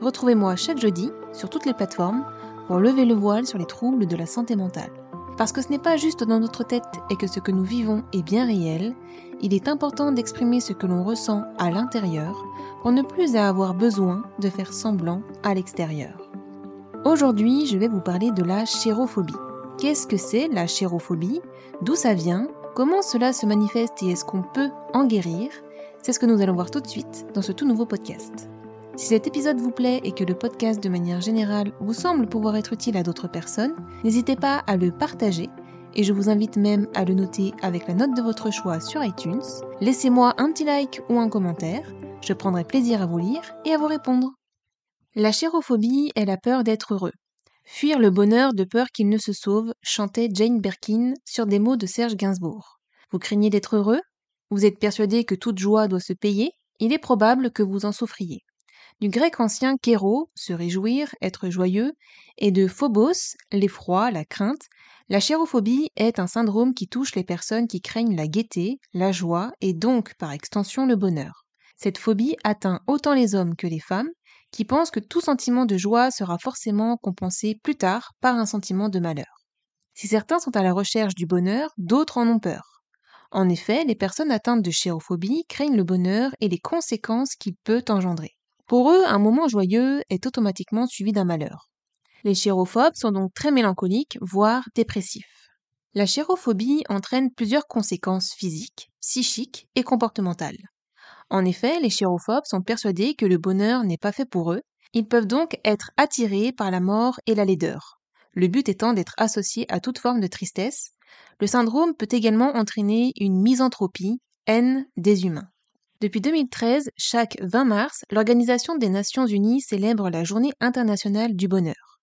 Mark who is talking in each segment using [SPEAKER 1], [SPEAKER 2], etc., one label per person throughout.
[SPEAKER 1] Retrouvez-moi chaque jeudi sur toutes les plateformes pour lever le voile sur les troubles de la santé mentale. Parce que ce n'est pas juste dans notre tête et que ce que nous vivons est bien réel, il est important d'exprimer ce que l'on ressent à l'intérieur pour ne plus avoir besoin de faire semblant à l'extérieur. Aujourd'hui, je vais vous parler de la chérophobie. Qu'est-ce que c'est la chérophobie? D'où ça vient? Comment cela se manifeste et est-ce qu'on peut en guérir? C'est ce que nous allons voir tout de suite dans ce tout nouveau podcast. Si cet épisode vous plaît et que le podcast de manière générale vous semble pouvoir être utile à d'autres personnes, n'hésitez pas à le partager et je vous invite même à le noter avec la note de votre choix sur iTunes. Laissez-moi un petit like ou un commentaire, je prendrai plaisir à vous lire et à vous répondre. La chérophobie est la peur d'être heureux. Fuir le bonheur de peur qu'il ne se sauve, chantait Jane Birkin sur des mots de Serge Gainsbourg. Vous craignez d'être heureux? Vous êtes persuadé que toute joie doit se payer? Il est probable que vous en souffriez. Du grec ancien kéro, se réjouir, être joyeux, et de phobos, l'effroi, la crainte, la chérophobie est un syndrome qui touche les personnes qui craignent la gaieté, la joie et donc par extension le bonheur. Cette phobie atteint autant les hommes que les femmes qui pensent que tout sentiment de joie sera forcément compensé plus tard par un sentiment de malheur. Si certains sont à la recherche du bonheur, d'autres en ont peur. En effet, les personnes atteintes de chérophobie craignent le bonheur et les conséquences qu'il peut engendrer. Pour eux, un moment joyeux est automatiquement suivi d'un malheur. Les chérophobes sont donc très mélancoliques, voire dépressifs. La chérophobie entraîne plusieurs conséquences physiques, psychiques et comportementales. En effet, les chérophobes sont persuadés que le bonheur n'est pas fait pour eux. Ils peuvent donc être attirés par la mort et la laideur. Le but étant d'être associés à toute forme de tristesse. Le syndrome peut également entraîner une misanthropie, haine des humains. Depuis 2013, chaque 20 mars, l'Organisation des Nations Unies célèbre la Journée internationale du bonheur.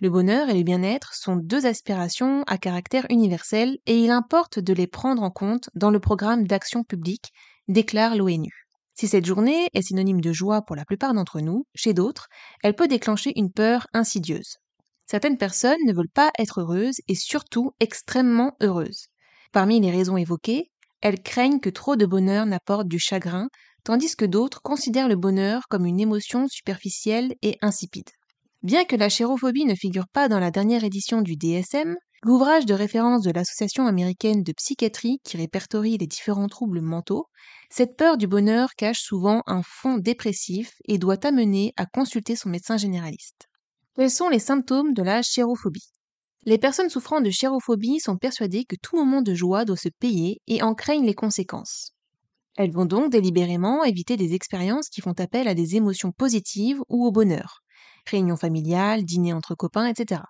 [SPEAKER 1] Le bonheur et le bien-être sont deux aspirations à caractère universel et il importe de les prendre en compte dans le programme d'action publique, déclare l'ONU. Si cette journée est synonyme de joie pour la plupart d'entre nous, chez d'autres, elle peut déclencher une peur insidieuse. Certaines personnes ne veulent pas être heureuses et surtout extrêmement heureuses. Parmi les raisons évoquées, elles craignent que trop de bonheur n'apporte du chagrin, tandis que d'autres considèrent le bonheur comme une émotion superficielle et insipide. Bien que la chérophobie ne figure pas dans la dernière édition du DSM, l'ouvrage de référence de l'Association américaine de psychiatrie qui répertorie les différents troubles mentaux cette peur du bonheur cache souvent un fond dépressif et doit amener à consulter son médecin généraliste. Quels sont les symptômes de la chérophobie? Les personnes souffrant de chérophobie sont persuadées que tout moment de joie doit se payer et en craignent les conséquences. Elles vont donc délibérément éviter des expériences qui font appel à des émotions positives ou au bonheur, réunions familiales, dîners entre copains, etc.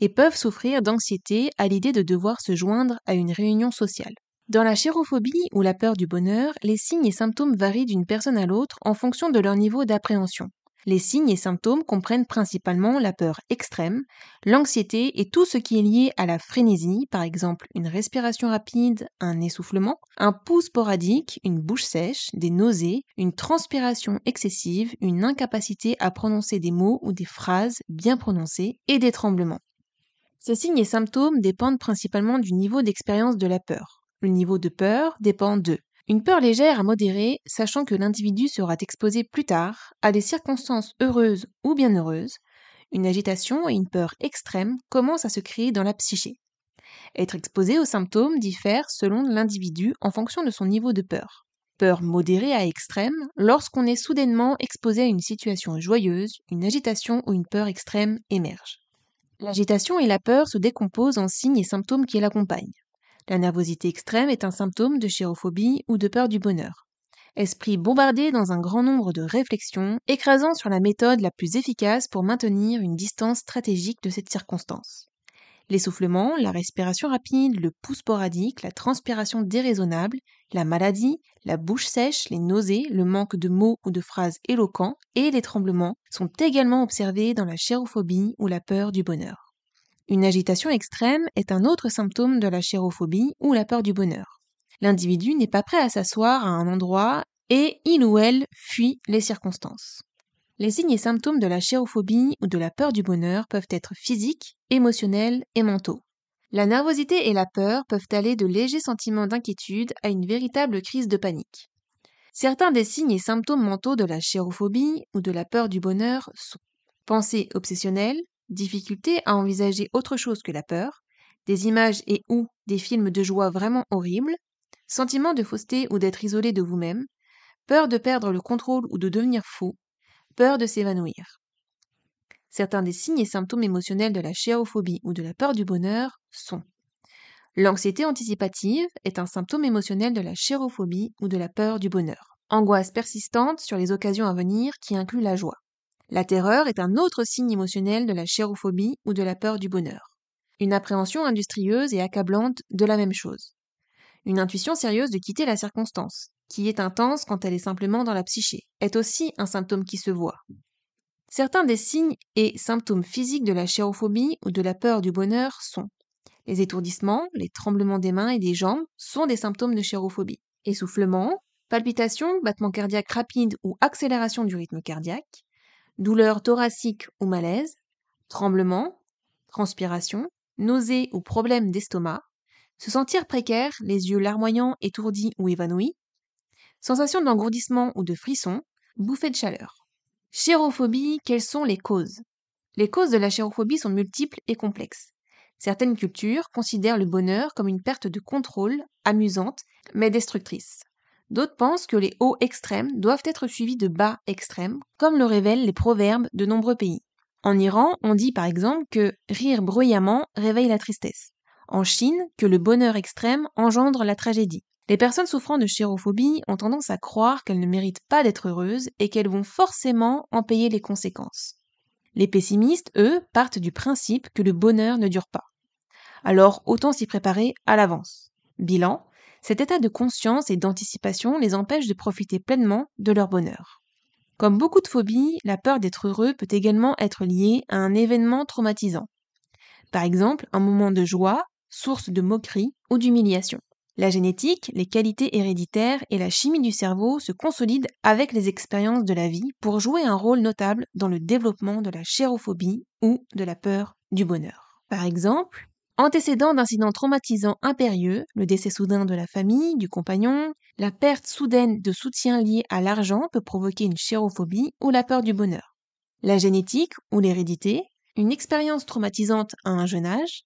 [SPEAKER 1] Et peuvent souffrir d'anxiété à l'idée de devoir se joindre à une réunion sociale. Dans la chérophobie ou la peur du bonheur, les signes et symptômes varient d'une personne à l'autre en fonction de leur niveau d'appréhension. Les signes et symptômes comprennent principalement la peur extrême, l'anxiété et tout ce qui est lié à la frénésie, par exemple une respiration rapide, un essoufflement, un pouls sporadique, une bouche sèche, des nausées, une transpiration excessive, une incapacité à prononcer des mots ou des phrases bien prononcées et des tremblements. Ces signes et symptômes dépendent principalement du niveau d'expérience de la peur. Le niveau de peur dépend de une peur légère à modérée, sachant que l'individu sera exposé plus tard à des circonstances heureuses ou bien heureuses. Une agitation et une peur extrême commencent à se créer dans la psyché. Être exposé aux symptômes diffère selon l'individu en fonction de son niveau de peur. Peur modérée à extrême lorsqu'on est soudainement exposé à une situation joyeuse, une agitation ou une peur extrême émerge. L'agitation et la peur se décomposent en signes et symptômes qui l'accompagnent. La nervosité extrême est un symptôme de chérophobie ou de peur du bonheur. Esprit bombardé dans un grand nombre de réflexions, écrasant sur la méthode la plus efficace pour maintenir une distance stratégique de cette circonstance. L'essoufflement, la respiration rapide, le pouls sporadique, la transpiration déraisonnable, la maladie, la bouche sèche, les nausées, le manque de mots ou de phrases éloquents et les tremblements sont également observés dans la chérophobie ou la peur du bonheur. Une agitation extrême est un autre symptôme de la chérophobie ou la peur du bonheur. L'individu n'est pas prêt à s'asseoir à un endroit et il ou elle fuit les circonstances. Les signes et symptômes de la chérophobie ou de la peur du bonheur peuvent être physiques, émotionnels et mentaux. La nervosité et la peur peuvent aller de légers sentiments d'inquiétude à une véritable crise de panique. Certains des signes et symptômes mentaux de la chérophobie ou de la peur du bonheur sont pensée obsessionnelle, difficulté à envisager autre chose que la peur, des images et ou des films de joie vraiment horribles, sentiment de fausseté ou d'être isolé de vous-même, peur de perdre le contrôle ou de devenir fou, peur de s'évanouir. Certains des signes et symptômes émotionnels de la chérophobie ou de la peur du bonheur sont L'anxiété anticipative est un symptôme émotionnel de la chérophobie ou de la peur du bonheur. Angoisse persistante sur les occasions à venir qui inclut la joie. La terreur est un autre signe émotionnel de la chérophobie ou de la peur du bonheur. Une appréhension industrieuse et accablante de la même chose. Une intuition sérieuse de quitter la circonstance, qui est intense quand elle est simplement dans la psyché, est aussi un symptôme qui se voit. Certains des signes et symptômes physiques de la chérophobie ou de la peur du bonheur sont les étourdissements, les tremblements des mains et des jambes sont des symptômes de chérophobie. Essoufflement, palpitations, battements cardiaques rapides ou accélération du rythme cardiaque, douleur thoracique ou malaise, tremblements, transpiration, nausées ou problèmes d'estomac, se sentir précaire, les yeux larmoyants, étourdis ou évanouis, Sensation d'engourdissement ou de frisson, bouffée de chaleur. Chérophobie, quelles sont les causes? Les causes de la chérophobie sont multiples et complexes. Certaines cultures considèrent le bonheur comme une perte de contrôle, amusante, mais destructrice. D'autres pensent que les hauts extrêmes doivent être suivis de bas extrêmes, comme le révèlent les proverbes de nombreux pays. En Iran, on dit par exemple que rire bruyamment réveille la tristesse. En Chine, que le bonheur extrême engendre la tragédie. Les personnes souffrant de chérophobie ont tendance à croire qu'elles ne méritent pas d'être heureuses et qu'elles vont forcément en payer les conséquences. Les pessimistes, eux, partent du principe que le bonheur ne dure pas. Alors autant s'y préparer à l'avance. Bilan, cet état de conscience et d'anticipation les empêche de profiter pleinement de leur bonheur. Comme beaucoup de phobies, la peur d'être heureux peut également être liée à un événement traumatisant. Par exemple, un moment de joie, source de moquerie ou d'humiliation. La génétique, les qualités héréditaires et la chimie du cerveau se consolident avec les expériences de la vie pour jouer un rôle notable dans le développement de la chérophobie ou de la peur du bonheur. Par exemple, antécédent d'incidents traumatisants impérieux, le décès soudain de la famille, du compagnon, la perte soudaine de soutien lié à l'argent peut provoquer une chérophobie ou la peur du bonheur. La génétique ou l'hérédité, une expérience traumatisante à un jeune âge,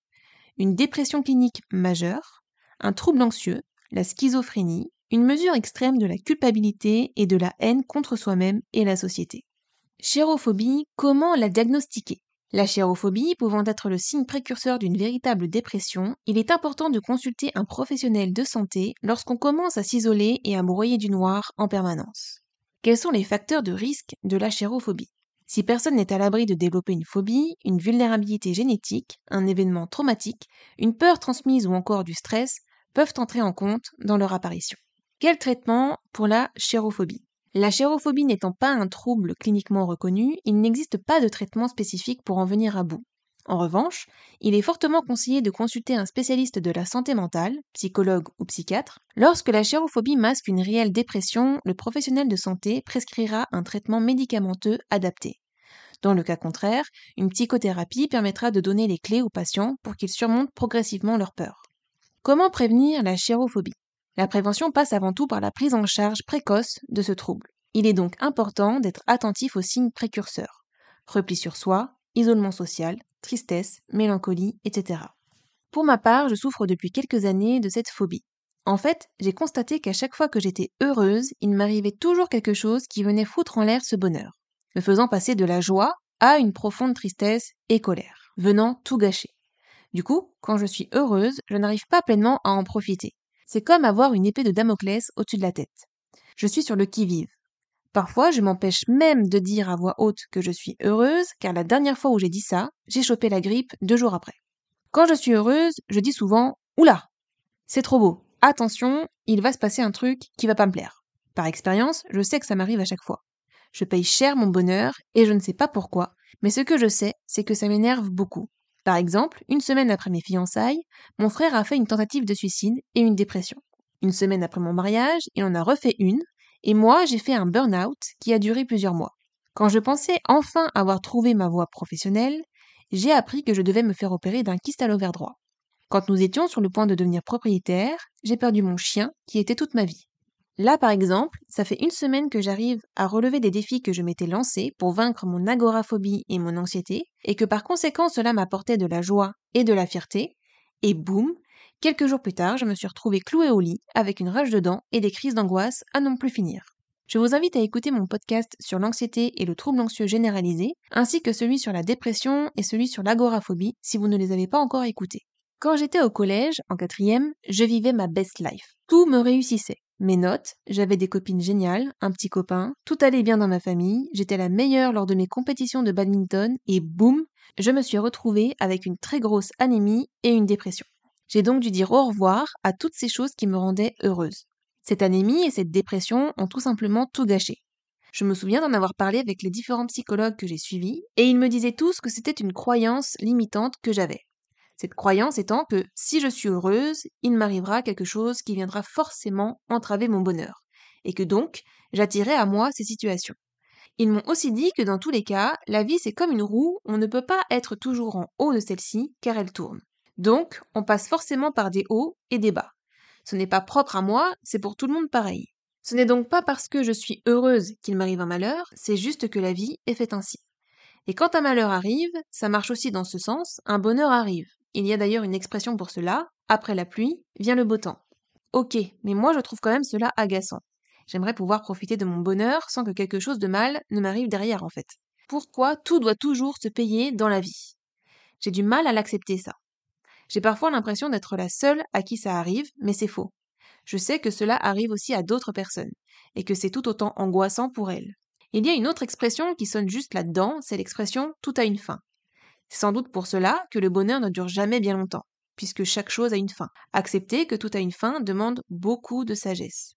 [SPEAKER 1] une dépression clinique majeure, un trouble anxieux, la schizophrénie, une mesure extrême de la culpabilité et de la haine contre soi-même et la société. Chérophobie, comment la diagnostiquer? La chérophobie pouvant être le signe précurseur d'une véritable dépression, il est important de consulter un professionnel de santé lorsqu'on commence à s'isoler et à broyer du noir en permanence. Quels sont les facteurs de risque de la chérophobie si personne n'est à l'abri de développer une phobie, une vulnérabilité génétique, un événement traumatique, une peur transmise ou encore du stress, peuvent entrer en compte dans leur apparition. Quel traitement pour la chérophobie La chérophobie n'étant pas un trouble cliniquement reconnu, il n'existe pas de traitement spécifique pour en venir à bout. En revanche, il est fortement conseillé de consulter un spécialiste de la santé mentale, psychologue ou psychiatre. Lorsque la chérophobie masque une réelle dépression, le professionnel de santé prescrira un traitement médicamenteux adapté. Dans le cas contraire, une psychothérapie permettra de donner les clés aux patients pour qu'ils surmontent progressivement leur peur. Comment prévenir la chérophobie La prévention passe avant tout par la prise en charge précoce de ce trouble. Il est donc important d'être attentif aux signes précurseurs. Repli sur soi, isolement social, tristesse, mélancolie, etc. Pour ma part, je souffre depuis quelques années de cette phobie. En fait, j'ai constaté qu'à chaque fois que j'étais heureuse, il m'arrivait toujours quelque chose qui venait foutre en l'air ce bonheur, me faisant passer de la joie à une profonde tristesse et colère, venant tout gâcher. Du coup, quand je suis heureuse, je n'arrive pas pleinement à en profiter. C'est comme avoir une épée de Damoclès au-dessus de la tête. Je suis sur le qui-vive. Parfois, je m'empêche même de dire à voix haute que je suis heureuse, car la dernière fois où j'ai dit ça, j'ai chopé la grippe deux jours après. Quand je suis heureuse, je dis souvent Oula, c'est trop beau, attention, il va se passer un truc qui va pas me plaire. Par expérience, je sais que ça m'arrive à chaque fois. Je paye cher mon bonheur et je ne sais pas pourquoi, mais ce que je sais, c'est que ça m'énerve beaucoup. Par exemple, une semaine après mes fiançailles, mon frère a fait une tentative de suicide et une dépression. Une semaine après mon mariage, il en a refait une, et moi j'ai fait un burn-out qui a duré plusieurs mois. Quand je pensais enfin avoir trouvé ma voie professionnelle, j'ai appris que je devais me faire opérer d'un kyste à l'ovaire droit. Quand nous étions sur le point de devenir propriétaires, j'ai perdu mon chien qui était toute ma vie. Là, par exemple, ça fait une semaine que j'arrive à relever des défis que je m'étais lancés pour vaincre mon agoraphobie et mon anxiété, et que par conséquent cela m'apportait de la joie et de la fierté, et boum, quelques jours plus tard, je me suis retrouvée clouée au lit avec une rage de dents et des crises d'angoisse à non plus finir. Je vous invite à écouter mon podcast sur l'anxiété et le trouble anxieux généralisé, ainsi que celui sur la dépression et celui sur l'agoraphobie si vous ne les avez pas encore écoutés. Quand j'étais au collège, en quatrième, je vivais ma best life. Tout me réussissait mes notes, j'avais des copines géniales, un petit copain, tout allait bien dans ma famille, j'étais la meilleure lors de mes compétitions de badminton et boum, je me suis retrouvée avec une très grosse anémie et une dépression. J'ai donc dû dire au revoir à toutes ces choses qui me rendaient heureuse. Cette anémie et cette dépression ont tout simplement tout gâché. Je me souviens d'en avoir parlé avec les différents psychologues que j'ai suivis, et ils me disaient tous que c'était une croyance limitante que j'avais. Cette croyance étant que si je suis heureuse, il m'arrivera quelque chose qui viendra forcément entraver mon bonheur, et que donc j'attirerai à moi ces situations. Ils m'ont aussi dit que dans tous les cas, la vie c'est comme une roue, on ne peut pas être toujours en haut de celle-ci car elle tourne. Donc, on passe forcément par des hauts et des bas. Ce n'est pas propre à moi, c'est pour tout le monde pareil. Ce n'est donc pas parce que je suis heureuse qu'il m'arrive un malheur, c'est juste que la vie est faite ainsi. Et quand un malheur arrive, ça marche aussi dans ce sens, un bonheur arrive. Il y a d'ailleurs une expression pour cela, après la pluie vient le beau temps. Ok, mais moi je trouve quand même cela agaçant. J'aimerais pouvoir profiter de mon bonheur sans que quelque chose de mal ne m'arrive derrière en fait. Pourquoi tout doit toujours se payer dans la vie? J'ai du mal à l'accepter ça. J'ai parfois l'impression d'être la seule à qui ça arrive, mais c'est faux. Je sais que cela arrive aussi à d'autres personnes, et que c'est tout autant angoissant pour elles. Il y a une autre expression qui sonne juste là-dedans, c'est l'expression tout a une fin. C'est sans doute pour cela que le bonheur ne dure jamais bien longtemps, puisque chaque chose a une fin. Accepter que tout a une fin demande beaucoup de sagesse.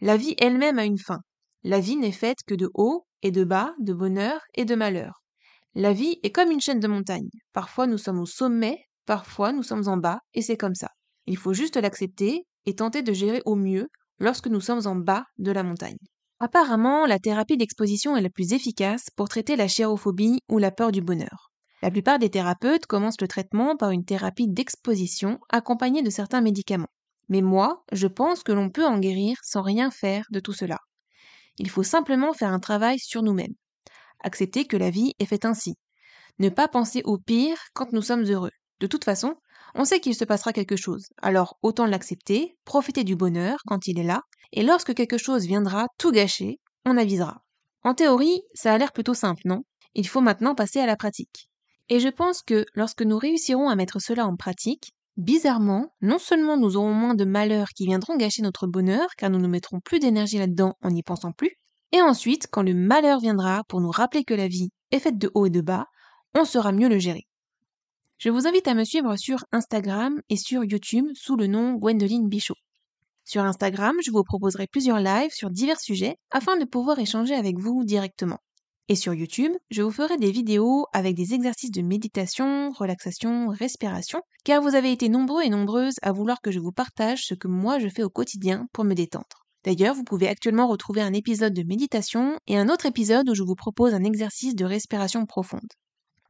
[SPEAKER 1] La vie elle-même a une fin. La vie n'est faite que de haut et de bas, de bonheur et de malheur. La vie est comme une chaîne de montagnes. Parfois nous sommes au sommet, parfois nous sommes en bas, et c'est comme ça. Il faut juste l'accepter et tenter de gérer au mieux lorsque nous sommes en bas de la montagne. Apparemment, la thérapie d'exposition est la plus efficace pour traiter la chérophobie ou la peur du bonheur. La plupart des thérapeutes commencent le traitement par une thérapie d'exposition accompagnée de certains médicaments. Mais moi, je pense que l'on peut en guérir sans rien faire de tout cela. Il faut simplement faire un travail sur nous-mêmes. Accepter que la vie est faite ainsi. Ne pas penser au pire quand nous sommes heureux. De toute façon, on sait qu'il se passera quelque chose, alors autant l'accepter, profiter du bonheur quand il est là, et lorsque quelque chose viendra tout gâcher, on avisera. En théorie, ça a l'air plutôt simple, non? Il faut maintenant passer à la pratique. Et je pense que lorsque nous réussirons à mettre cela en pratique, bizarrement, non seulement nous aurons moins de malheurs qui viendront gâcher notre bonheur, car nous ne mettrons plus d'énergie là-dedans en n'y pensant plus, et ensuite, quand le malheur viendra pour nous rappeler que la vie est faite de haut et de bas, on saura mieux le gérer. Je vous invite à me suivre sur Instagram et sur YouTube sous le nom Gwendoline Bichot. Sur Instagram, je vous proposerai plusieurs lives sur divers sujets afin de pouvoir échanger avec vous directement. Et sur YouTube, je vous ferai des vidéos avec des exercices de méditation, relaxation, respiration, car vous avez été nombreux et nombreuses à vouloir que je vous partage ce que moi je fais au quotidien pour me détendre. D'ailleurs, vous pouvez actuellement retrouver un épisode de méditation et un autre épisode où je vous propose un exercice de respiration profonde.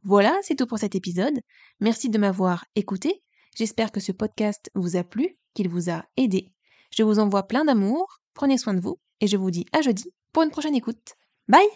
[SPEAKER 1] Voilà, c'est tout pour cet épisode. Merci de m'avoir écouté. J'espère que ce podcast vous a plu, qu'il vous a aidé. Je vous envoie plein d'amour, prenez soin de vous et je vous dis à jeudi pour une prochaine écoute. Bye